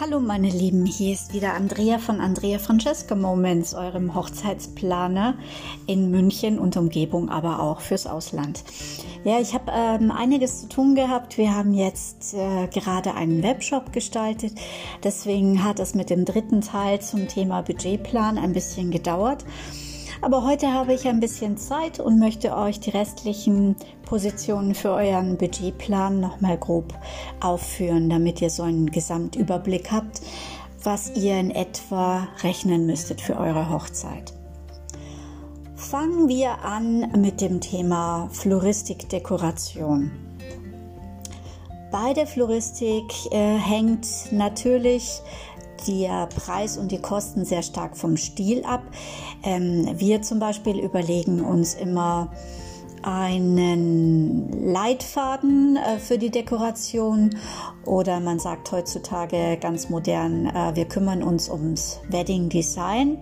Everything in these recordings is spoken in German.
Hallo meine Lieben, hier ist wieder Andrea von Andrea Francesca Moments, eurem Hochzeitsplaner in München und Umgebung, aber auch fürs Ausland. Ja, ich habe ähm, einiges zu tun gehabt. Wir haben jetzt äh, gerade einen Webshop gestaltet. Deswegen hat es mit dem dritten Teil zum Thema Budgetplan ein bisschen gedauert. Aber heute habe ich ein bisschen Zeit und möchte euch die restlichen Positionen für euren Budgetplan nochmal grob aufführen, damit ihr so einen Gesamtüberblick habt, was ihr in etwa rechnen müsstet für eure Hochzeit. Fangen wir an mit dem Thema Floristikdekoration. Bei der Floristik äh, hängt natürlich der Preis und die Kosten sehr stark vom Stil ab. Ähm, wir zum Beispiel überlegen uns immer einen Leitfaden äh, für die Dekoration oder man sagt heutzutage ganz modern, äh, wir kümmern uns ums Wedding Design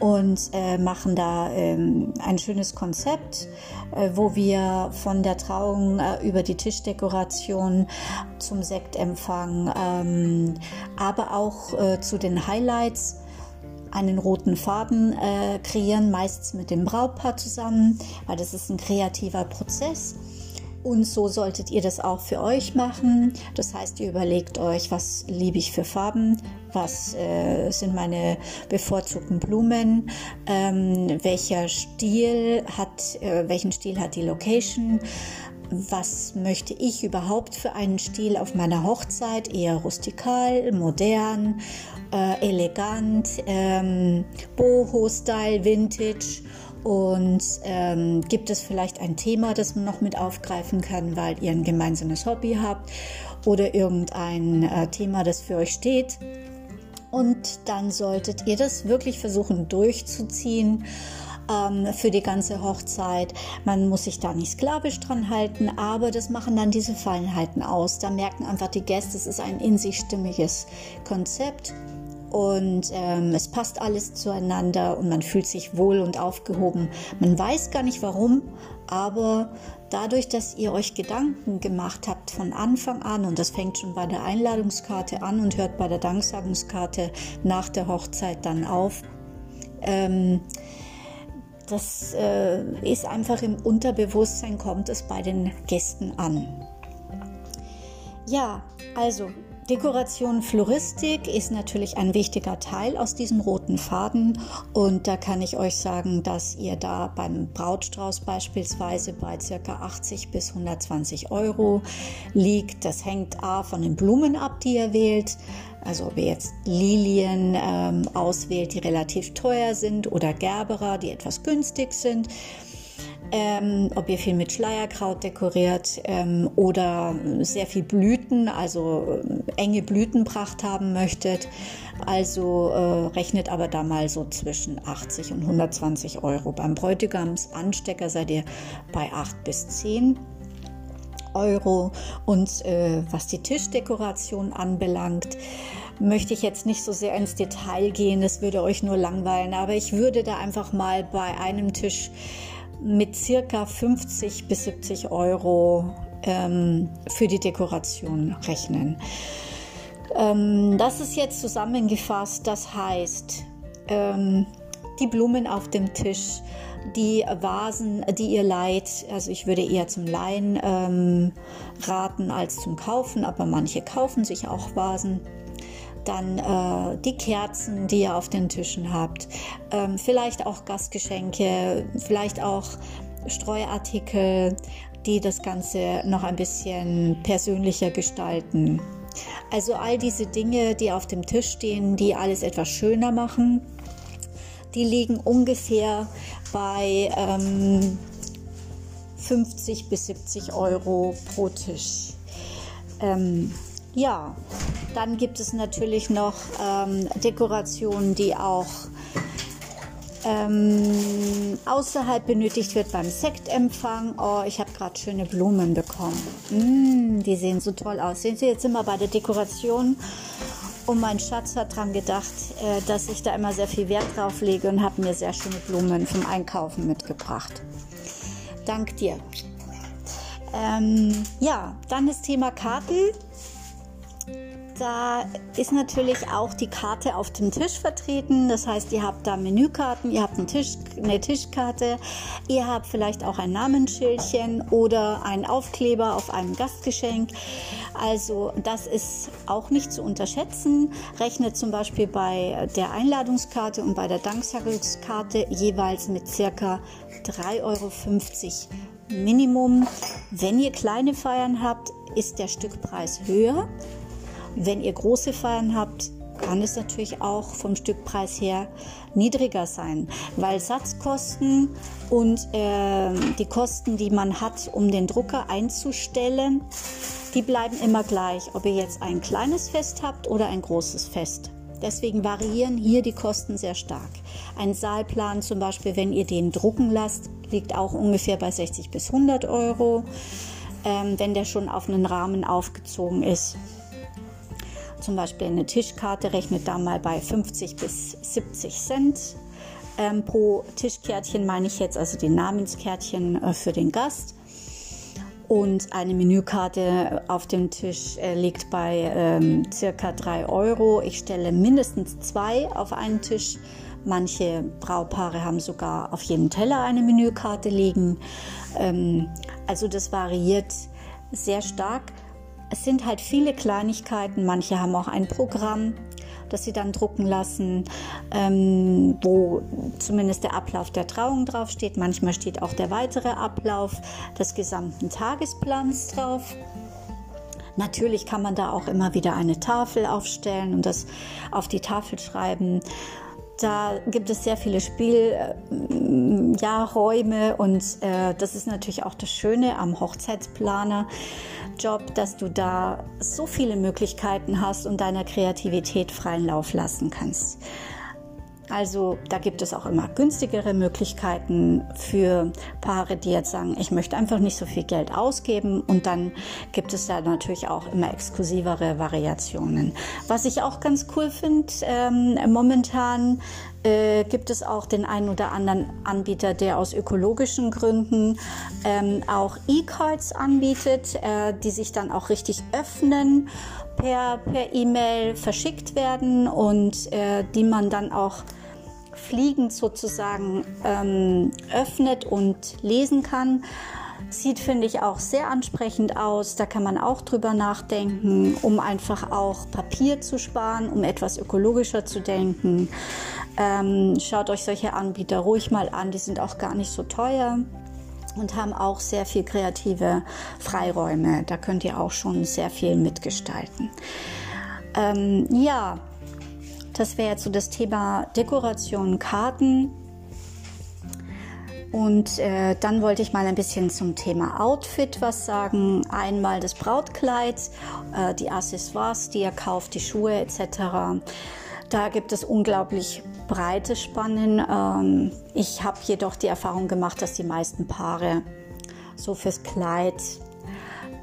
und äh, machen da ähm, ein schönes Konzept, wo wir von der Trauung äh, über die Tischdekoration zum Sektempfang, ähm, aber auch äh, zu den Highlights einen roten Faden äh, kreieren, meistens mit dem Brautpaar zusammen, weil das ist ein kreativer Prozess. Und so solltet ihr das auch für euch machen. Das heißt, ihr überlegt euch, was liebe ich für Farben, was äh, sind meine bevorzugten Blumen, ähm, welcher Stil hat, äh, welchen Stil hat die Location, was möchte ich überhaupt für einen Stil auf meiner Hochzeit, eher rustikal, modern, äh, elegant, ähm, Boho-Style, Vintage und ähm, gibt es vielleicht ein Thema, das man noch mit aufgreifen kann, weil ihr ein gemeinsames Hobby habt oder irgendein äh, Thema, das für euch steht. Und dann solltet ihr das wirklich versuchen durchzuziehen ähm, für die ganze Hochzeit. Man muss sich da nicht sklavisch dran halten, aber das machen dann diese Feinheiten aus. Da merken einfach die Gäste, es ist ein in sich stimmiges Konzept und ähm, es passt alles zueinander und man fühlt sich wohl und aufgehoben. Man weiß gar nicht warum, aber dadurch, dass ihr euch Gedanken gemacht habt von Anfang an und das fängt schon bei der Einladungskarte an und hört bei der Danksagungskarte nach der Hochzeit dann auf, ähm, das äh, ist einfach im Unterbewusstsein, kommt es bei den Gästen an. Ja, also Dekoration Floristik ist natürlich ein wichtiger Teil aus diesem roten Faden und da kann ich euch sagen, dass ihr da beim Brautstrauß beispielsweise bei ca. 80 bis 120 Euro liegt. Das hängt A von den Blumen ab, die ihr wählt. Also ob ihr jetzt Lilien ähm, auswählt, die relativ teuer sind oder Gerberer, die etwas günstig sind ähm, ob ihr viel mit Schleierkraut dekoriert ähm, oder sehr viel Blüten, also äh, enge Blütenpracht haben möchtet. Also äh, rechnet aber da mal so zwischen 80 und 120 Euro. Beim Bräutigamsanstecker seid ihr bei 8 bis 10 Euro. Und äh, was die Tischdekoration anbelangt, möchte ich jetzt nicht so sehr ins Detail gehen, das würde euch nur langweilen, aber ich würde da einfach mal bei einem Tisch mit circa 50 bis 70 Euro ähm, für die Dekoration rechnen. Ähm, das ist jetzt zusammengefasst, das heißt, ähm, die Blumen auf dem Tisch, die Vasen, die ihr leiht, also ich würde eher zum Leihen ähm, raten als zum Kaufen, aber manche kaufen sich auch Vasen dann äh, die Kerzen, die ihr auf den Tischen habt, ähm, vielleicht auch Gastgeschenke, vielleicht auch Streuartikel, die das Ganze noch ein bisschen persönlicher gestalten. Also all diese Dinge, die auf dem Tisch stehen, die alles etwas schöner machen, die liegen ungefähr bei ähm, 50 bis 70 Euro pro Tisch. Ähm, ja, dann gibt es natürlich noch ähm, Dekorationen, die auch ähm, außerhalb benötigt wird beim Sektempfang. Oh, ich habe gerade schöne Blumen bekommen. Mm, die sehen so toll aus. Sehen Sie, jetzt wir bei der Dekoration. Und mein Schatz hat daran gedacht, äh, dass ich da immer sehr viel Wert drauf lege und hat mir sehr schöne Blumen vom Einkaufen mitgebracht. Dank dir. Ähm, ja, dann das Thema Karten. Da ist natürlich auch die Karte auf dem Tisch vertreten. Das heißt, ihr habt da Menükarten, ihr habt einen Tisch, eine Tischkarte, ihr habt vielleicht auch ein Namensschildchen oder einen Aufkleber auf einem Gastgeschenk. Also das ist auch nicht zu unterschätzen. Rechnet zum Beispiel bei der Einladungskarte und bei der Danksagungskarte jeweils mit circa 3,50 Euro Minimum. Wenn ihr kleine Feiern habt, ist der Stückpreis höher. Wenn ihr große Feiern habt, kann es natürlich auch vom Stückpreis her niedriger sein, weil Satzkosten und äh, die Kosten, die man hat, um den Drucker einzustellen, die bleiben immer gleich, ob ihr jetzt ein kleines Fest habt oder ein großes Fest. Deswegen variieren hier die Kosten sehr stark. Ein Saalplan zum Beispiel, wenn ihr den drucken lasst, liegt auch ungefähr bei 60 bis 100 Euro, ähm, wenn der schon auf einen Rahmen aufgezogen ist. Zum Beispiel eine Tischkarte rechnet da mal bei 50 bis 70 Cent. Ähm, pro Tischkärtchen meine ich jetzt also die Namenskärtchen äh, für den Gast. Und eine Menükarte auf dem Tisch äh, liegt bei ähm, circa 3 Euro. Ich stelle mindestens zwei auf einen Tisch. Manche Braupaare haben sogar auf jedem Teller eine Menükarte liegen. Ähm, also das variiert sehr stark. Es sind halt viele Kleinigkeiten. Manche haben auch ein Programm, das sie dann drucken lassen, ähm, wo zumindest der Ablauf der Trauung draufsteht. Manchmal steht auch der weitere Ablauf des gesamten Tagesplans drauf. Natürlich kann man da auch immer wieder eine Tafel aufstellen und das auf die Tafel schreiben. Da gibt es sehr viele Spielräume ja, und äh, das ist natürlich auch das Schöne am Hochzeitsplaner-Job, dass du da so viele Möglichkeiten hast und deiner Kreativität freien Lauf lassen kannst. Also da gibt es auch immer günstigere Möglichkeiten für Paare, die jetzt sagen, ich möchte einfach nicht so viel Geld ausgeben. Und dann gibt es da natürlich auch immer exklusivere Variationen. Was ich auch ganz cool finde, ähm, momentan äh, gibt es auch den einen oder anderen Anbieter, der aus ökologischen Gründen ähm, auch E-Cards anbietet, äh, die sich dann auch richtig öffnen per E-Mail verschickt werden und äh, die man dann auch fliegend sozusagen ähm, öffnet und lesen kann. Sieht, finde ich, auch sehr ansprechend aus. Da kann man auch drüber nachdenken, um einfach auch Papier zu sparen, um etwas ökologischer zu denken. Ähm, schaut euch solche Anbieter ruhig mal an, die sind auch gar nicht so teuer und haben auch sehr viel kreative Freiräume. Da könnt ihr auch schon sehr viel mitgestalten. Ähm, ja, das wäre jetzt so das Thema Dekoration, Karten. Und äh, dann wollte ich mal ein bisschen zum Thema Outfit was sagen. Einmal das Brautkleid, äh, die Accessoires, die ihr kauft, die Schuhe etc. Da gibt es unglaublich breite Spannen. Ähm, ich habe jedoch die Erfahrung gemacht, dass die meisten Paare so fürs Kleid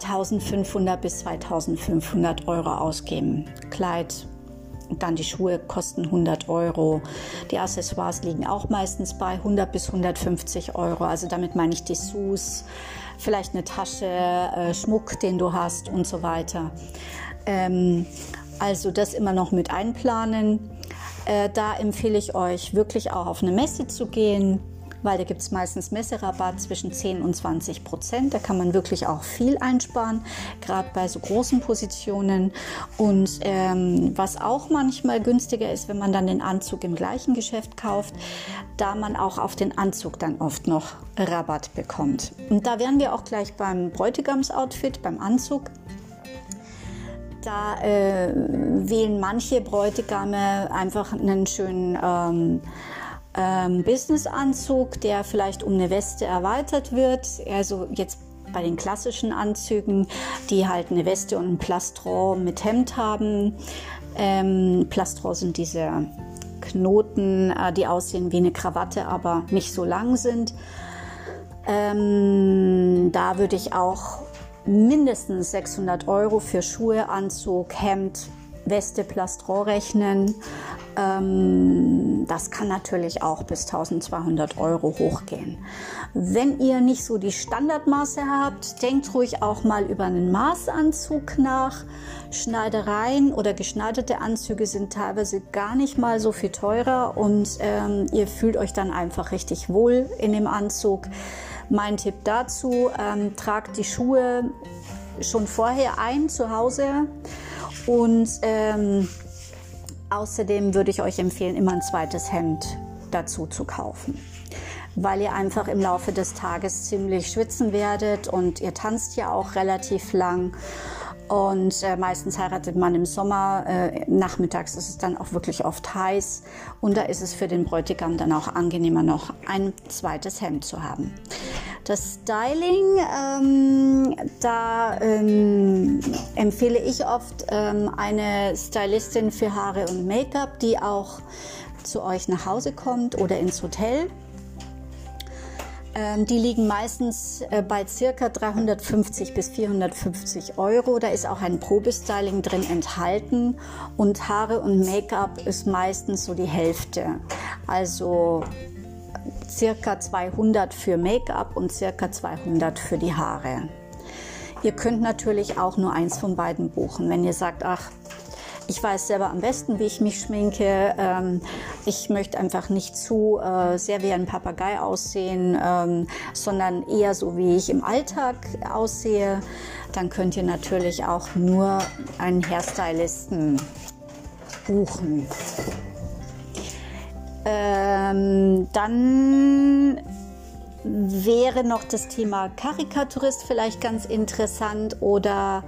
1500 bis 2500 Euro ausgeben. Kleid, dann die Schuhe kosten 100 Euro. Die Accessoires liegen auch meistens bei 100 bis 150 Euro. Also damit meine ich Dessous, vielleicht eine Tasche, äh, Schmuck, den du hast und so weiter. Ähm, also das immer noch mit einplanen. Äh, da empfehle ich euch wirklich auch auf eine Messe zu gehen, weil da gibt es meistens Messerabatt zwischen 10 und 20 Prozent. Da kann man wirklich auch viel einsparen, gerade bei so großen Positionen. Und ähm, was auch manchmal günstiger ist, wenn man dann den Anzug im gleichen Geschäft kauft, da man auch auf den Anzug dann oft noch Rabatt bekommt. Und da wären wir auch gleich beim Bräutigamsoutfit, beim Anzug. Da äh, wählen manche Bräutigame einfach einen schönen ähm, ähm, Businessanzug, der vielleicht um eine Weste erweitert wird. Also jetzt bei den klassischen Anzügen, die halt eine Weste und ein Plastron mit Hemd haben. Ähm, Plastron sind diese Knoten, äh, die aussehen wie eine Krawatte, aber nicht so lang sind. Ähm, da würde ich auch mindestens 600 Euro für Schuhe, Anzug, Hemd Weste Plastron rechnen. Ähm, das kann natürlich auch bis 1200 Euro hochgehen. Wenn ihr nicht so die Standardmaße habt, denkt ruhig auch mal über einen Maßanzug nach. Schneidereien oder geschneiderte Anzüge sind teilweise gar nicht mal so viel teurer und ähm, ihr fühlt euch dann einfach richtig wohl in dem Anzug. Mein Tipp dazu, ähm, tragt die Schuhe schon vorher ein zu Hause und ähm, außerdem würde ich euch empfehlen, immer ein zweites Hemd dazu zu kaufen weil ihr einfach im Laufe des Tages ziemlich schwitzen werdet und ihr tanzt ja auch relativ lang. Und äh, meistens heiratet man im Sommer. Äh, nachmittags ist es dann auch wirklich oft heiß. Und da ist es für den Bräutigam dann auch angenehmer, noch ein zweites Hemd zu haben. Das Styling, ähm, da ähm, empfehle ich oft ähm, eine Stylistin für Haare und Make-up, die auch zu euch nach Hause kommt oder ins Hotel. Ähm, die liegen meistens äh, bei circa 350 bis 450 Euro. Da ist auch ein Probestyling drin enthalten und Haare und Make-up ist meistens so die Hälfte. Also circa 200 für Make-up und circa 200 für die Haare. Ihr könnt natürlich auch nur eins von beiden buchen. Wenn ihr sagt, ach, ich weiß selber am besten, wie ich mich schminke. Ähm, ich möchte einfach nicht zu äh, sehr wie ein Papagei aussehen, ähm, sondern eher so, wie ich im Alltag aussehe. Dann könnt ihr natürlich auch nur einen Hairstylisten buchen. Ähm, dann wäre noch das Thema Karikaturist vielleicht ganz interessant oder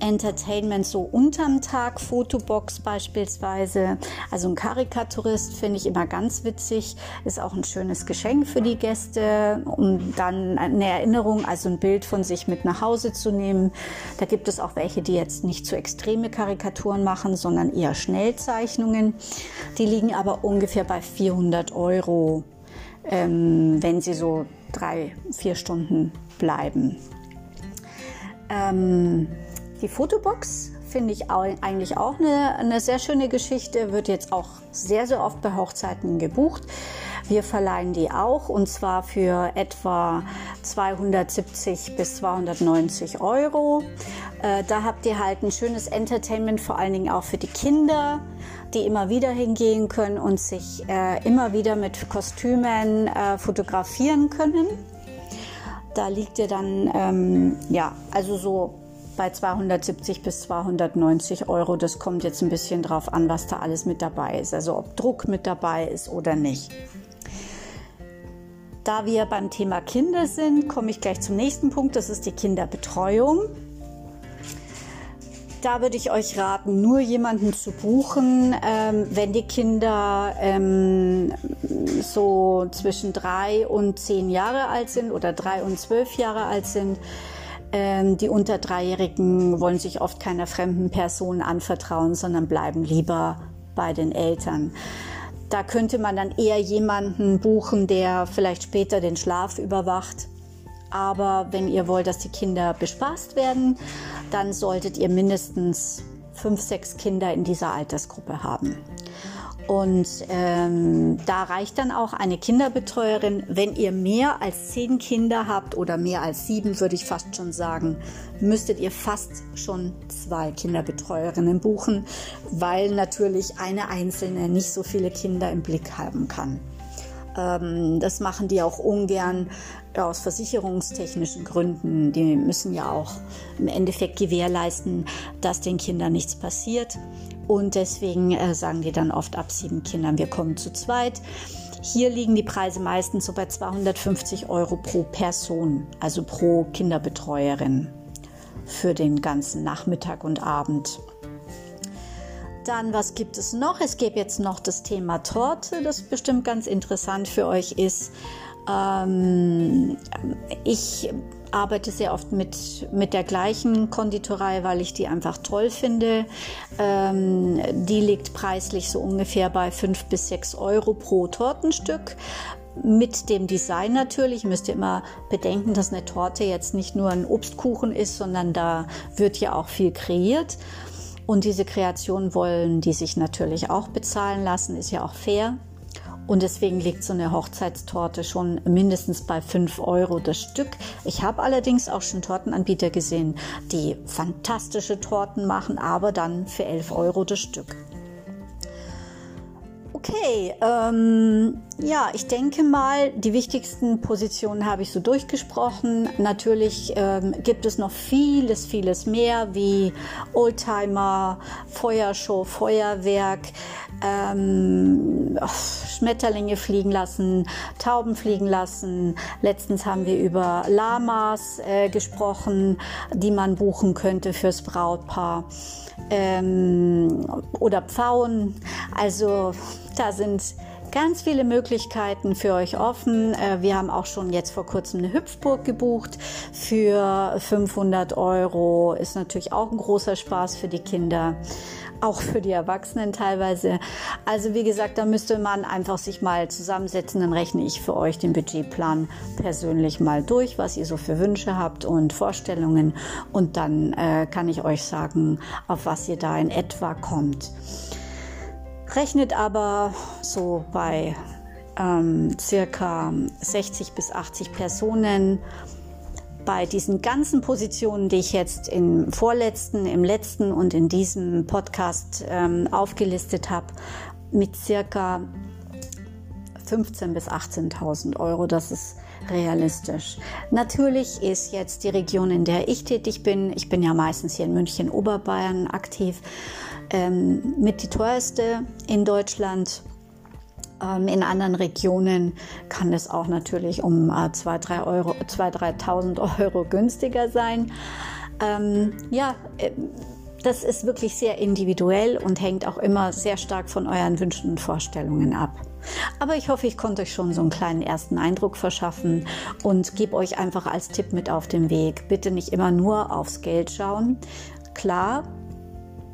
Entertainment so unterm Tag, Fotobox beispielsweise. Also ein Karikaturist finde ich immer ganz witzig, ist auch ein schönes Geschenk für die Gäste, um dann eine Erinnerung, also ein Bild von sich mit nach Hause zu nehmen. Da gibt es auch welche, die jetzt nicht zu so extreme Karikaturen machen, sondern eher Schnellzeichnungen. Die liegen aber ungefähr bei 400 Euro, ähm, wenn sie so drei, vier Stunden bleiben. Ähm, die Fotobox finde ich eigentlich auch eine, eine sehr schöne Geschichte, wird jetzt auch sehr, sehr oft bei Hochzeiten gebucht. Wir verleihen die auch und zwar für etwa 270 bis 290 Euro. Äh, da habt ihr halt ein schönes Entertainment, vor allen Dingen auch für die Kinder, die immer wieder hingehen können und sich äh, immer wieder mit Kostümen äh, fotografieren können. Da liegt ihr dann, ähm, ja, also so bei 270 bis 290 Euro. Das kommt jetzt ein bisschen drauf an, was da alles mit dabei ist. Also ob Druck mit dabei ist oder nicht. Da wir beim Thema Kinder sind, komme ich gleich zum nächsten Punkt. Das ist die Kinderbetreuung. Da würde ich euch raten, nur jemanden zu buchen, ähm, wenn die Kinder ähm, so zwischen drei und zehn Jahre alt sind oder drei und zwölf Jahre alt sind die unter Dreijährigen wollen sich oft keiner fremden Person anvertrauen, sondern bleiben lieber bei den Eltern. Da könnte man dann eher jemanden buchen, der vielleicht später den Schlaf überwacht. Aber wenn ihr wollt, dass die Kinder bespaßt werden, dann solltet ihr mindestens fünf, sechs Kinder in dieser Altersgruppe haben. Und ähm, da reicht dann auch eine Kinderbetreuerin. Wenn ihr mehr als zehn Kinder habt oder mehr als sieben, würde ich fast schon sagen, müsstet ihr fast schon zwei Kinderbetreuerinnen buchen, weil natürlich eine einzelne nicht so viele Kinder im Blick haben kann. Ähm, das machen die auch ungern aus versicherungstechnischen Gründen. Die müssen ja auch im Endeffekt gewährleisten, dass den Kindern nichts passiert. Und deswegen äh, sagen die dann oft ab sieben Kindern, wir kommen zu zweit. Hier liegen die Preise meistens so bei 250 Euro pro Person, also pro Kinderbetreuerin für den ganzen Nachmittag und Abend. Dann, was gibt es noch? Es gibt jetzt noch das Thema Torte, das bestimmt ganz interessant für euch ist. Ähm, ich arbeite sehr oft mit, mit der gleichen Konditorei, weil ich die einfach toll finde. Ähm, die liegt preislich so ungefähr bei 5 bis 6 Euro pro Tortenstück. Mit dem Design natürlich müsst ihr immer bedenken, dass eine Torte jetzt nicht nur ein Obstkuchen ist, sondern da wird ja auch viel kreiert. Und diese Kreationen wollen die sich natürlich auch bezahlen lassen, ist ja auch fair. Und deswegen liegt so eine Hochzeitstorte schon mindestens bei 5 Euro das Stück. Ich habe allerdings auch schon Tortenanbieter gesehen, die fantastische Torten machen, aber dann für 11 Euro das Stück. Okay, ähm, ja, ich denke mal, die wichtigsten Positionen habe ich so durchgesprochen. Natürlich ähm, gibt es noch vieles, vieles mehr wie Oldtimer, Feuershow, Feuerwerk, ähm, Schmetterlinge fliegen lassen, Tauben fliegen lassen. Letztens haben wir über Lamas äh, gesprochen, die man buchen könnte fürs Brautpaar ähm, oder Pfauen. Also da sind ganz viele Möglichkeiten für euch offen. Äh, wir haben auch schon jetzt vor kurzem eine Hüpfburg gebucht für 500 Euro. Ist natürlich auch ein großer Spaß für die Kinder auch für die Erwachsenen teilweise. Also wie gesagt, da müsste man einfach sich mal zusammensetzen, dann rechne ich für euch den Budgetplan persönlich mal durch, was ihr so für Wünsche habt und Vorstellungen und dann äh, kann ich euch sagen, auf was ihr da in etwa kommt. Rechnet aber so bei ähm, circa 60 bis 80 Personen bei diesen ganzen Positionen, die ich jetzt im vorletzten, im letzten und in diesem Podcast ähm, aufgelistet habe, mit circa 15.000 bis 18.000 Euro. Das ist realistisch. Natürlich ist jetzt die Region, in der ich tätig bin, ich bin ja meistens hier in München, Oberbayern aktiv, ähm, mit die teuerste in Deutschland. Ähm, in anderen Regionen kann es auch natürlich um 2.000, äh, Euro, 3.000 Euro günstiger sein. Ähm, ja, äh, das ist wirklich sehr individuell und hängt auch immer sehr stark von euren Wünschen und Vorstellungen ab. Aber ich hoffe, ich konnte euch schon so einen kleinen ersten Eindruck verschaffen und gebe euch einfach als Tipp mit auf den Weg. Bitte nicht immer nur aufs Geld schauen. Klar,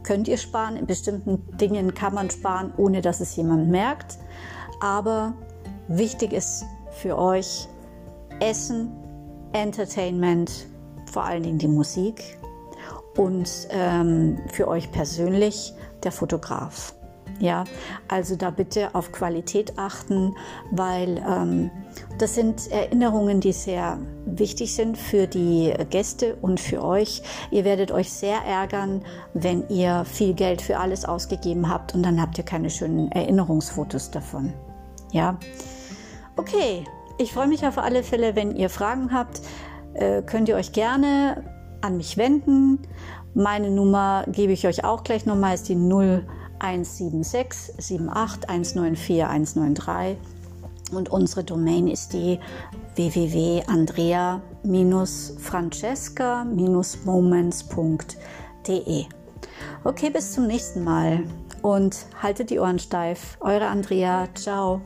könnt ihr sparen. In bestimmten Dingen kann man sparen, ohne dass es jemand merkt. Aber wichtig ist für euch Essen, Entertainment, vor allen Dingen die Musik und ähm, für euch persönlich der Fotograf. Ja, also da bitte auf Qualität achten, weil ähm, das sind Erinnerungen, die sehr wichtig sind für die Gäste und für euch. Ihr werdet euch sehr ärgern, wenn ihr viel Geld für alles ausgegeben habt und dann habt ihr keine schönen Erinnerungsfotos davon. Ja, okay. Ich freue mich auf alle Fälle, wenn ihr Fragen habt, äh, könnt ihr euch gerne an mich wenden. Meine Nummer gebe ich euch auch gleich nochmal, ist die 0176 78 194 193 und unsere Domain ist die www.andrea-francesca-moments.de. Okay, bis zum nächsten Mal und haltet die Ohren steif. Eure Andrea. Ciao.